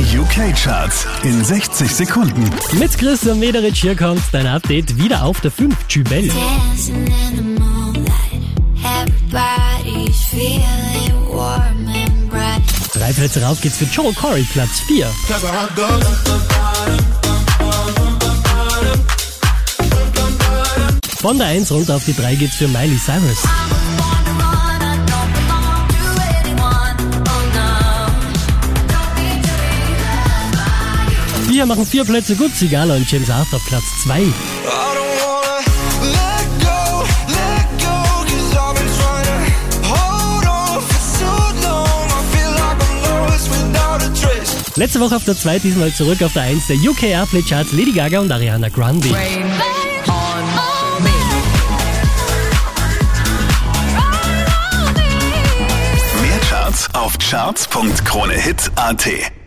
Die UK-Charts in 60 Sekunden. Mit Christian Mederich hier kommt dein Update wieder auf der 5. Jubel. Drei Plätze rauf geht's für Joel Corey, Platz 4. Von der 1 runter auf die 3 geht's für Miley Cyrus. Wir machen vier Plätze gut, Sigala und James Arthur auf Platz 2. I don't wanna let go, let go, cause I've been trying to hold on for so long. I feel like I'm lost without a trace. Letzte Woche auf der 2, diesmal zurück auf der 1 der UK Airplay Charts Lady Gaga und Ariana Grande. Mehr Charts auf charts.kronehit.at.